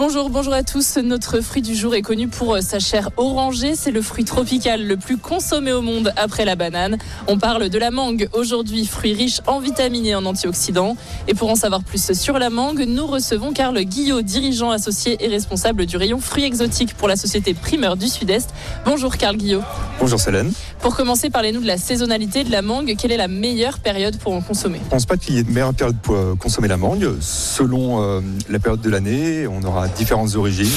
Bonjour, bonjour à tous. Notre fruit du jour est connu pour euh, sa chair orangée. C'est le fruit tropical le plus consommé au monde après la banane. On parle de la mangue aujourd'hui, fruit riche en vitamines et en antioxydants. Et pour en savoir plus sur la mangue, nous recevons Carl Guillot, dirigeant associé et responsable du rayon fruits exotiques pour la société Primeur du Sud-Est. Bonjour Carl Guillot. Bonjour Solène. Pour commencer, parlez-nous de la saisonnalité de la mangue. Quelle est la meilleure période pour en consommer? Je pense pas qu'il y ait de meilleure période pour euh, consommer la mangue. Selon euh, la période de l'année, on aura différentes origines,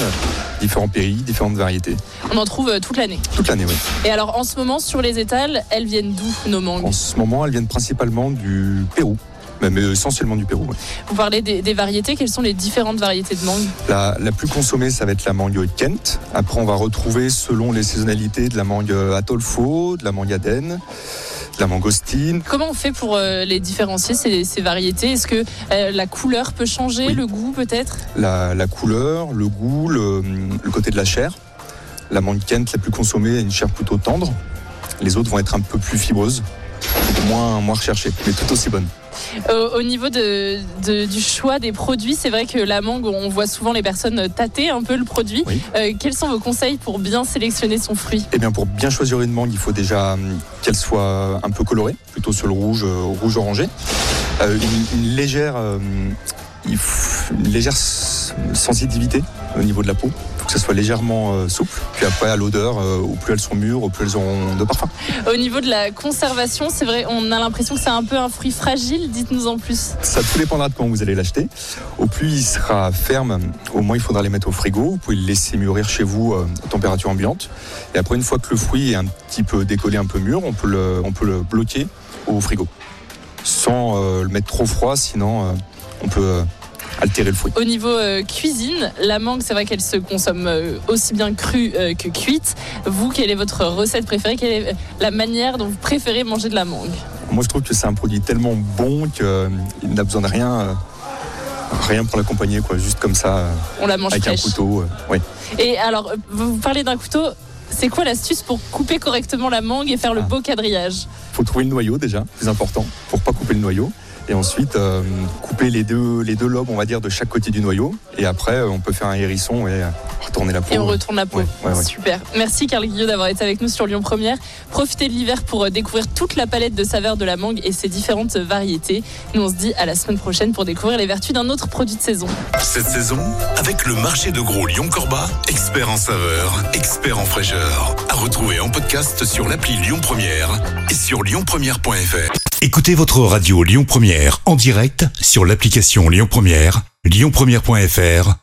différents pays, différentes variétés. On en trouve euh, toute l'année. Toute l'année, oui. Et alors en ce moment, sur les étals, elles viennent d'où nos mangues En ce moment, elles viennent principalement du Pérou, même essentiellement du Pérou. ouais. Vous parlez des, des variétés. Quelles sont les différentes variétés de mangue La, la plus consommée, ça va être la mangue Kent. Après, on va retrouver, selon les saisonnalités, de la mangue Atolfo, de la mangue Aden, de la mangostine. Comment on fait pour euh, les différencier ces, ces variétés? Est-ce que euh, la couleur peut changer, Oui. le goût peut-être? La, la couleur, le goût, le, le côté de la chair. La mangue Kent, la plus consommée, a une chair plutôt tendre. Les autres vont être un peu plus fibreuses, moins, moins recherchées, mais tout aussi bonnes. Euh, Au niveau de, de- du choix des produits, c'est vrai que la mangue, on voit souvent les personnes tâter un peu le produit. Oui. Euh, quels sont vos conseils pour bien sélectionner son fruit? Eh bien, pour bien choisir une mangue, il faut déjà hum, qu'elle soit un peu colorée, plutôt sur le rouge, euh, rouge orangé. Euh, une, une légère, euh, faut- une légère s- sensitivité au niveau de la peau. Que ça soit légèrement euh, souple. Puis après, à l'odeur, euh, au plus elles sont mûres, au plus elles auront de parfum. Au niveau de la conservation, c'est vrai, on a l'impression que c'est un peu un fruit fragile. Dites-nous en plus. Ça tout dépendra de quand vous allez l'acheter. Au plus il sera ferme, au moins il faudra les mettre au frigo. Vous pouvez le laisser mûrir chez vous euh, à température ambiante. Et après, une fois que le fruit est un petit peu décollé, un peu mûr, on peut le, on peut le bloquer au frigo. Sans euh, le mettre trop froid, sinon euh, on peut euh, altérer le fruit. Au niveau euh, cuisine, la mangue, c'est vrai qu'elle se consomme euh, aussi bien crue euh, que cuite. Vous, quelle est votre recette préférée? Quelle est la manière dont vous préférez manger de la mangue? Moi, je trouve que c'est un produit tellement bon qu'il n'a besoin de rien, rien pour l'accompagner, quoi. Juste comme ça, On la mange avec un couteau. euh, oui. Et alors, vous parlez d'un couteau. C'est quoi l'astuce pour couper correctement la mangue et faire le Ah. beau quadrillage faut trouver le noyau déjà, plus important, pour pas couper le noyau. Et ensuite, euh, couper les deux, les deux lobes, on va dire, de chaque côté du noyau. Et après, euh, on peut faire un hérisson et euh, retourner la peau. Et on retourne la peau. Ouais, ouais, ouais. Super. Merci Carl Guillot d'avoir été avec nous sur Lyon Première. Profitez de l'hiver pour euh, découvrir toute la palette de saveurs de la mangue et ses différentes variétés. Nous on se dit à la semaine prochaine pour découvrir les vertus d'un autre produit de saison. Cette saison, avec le marché de gros Lyon-Corba, expert en saveur, expert en fraîcheur. À retrouver en podcast sur l'appli Lyon Première et sur lyonpremière.fr. Écoutez votre radio Lyon Première en direct sur l'application Lyon Première, lyonpremière.fr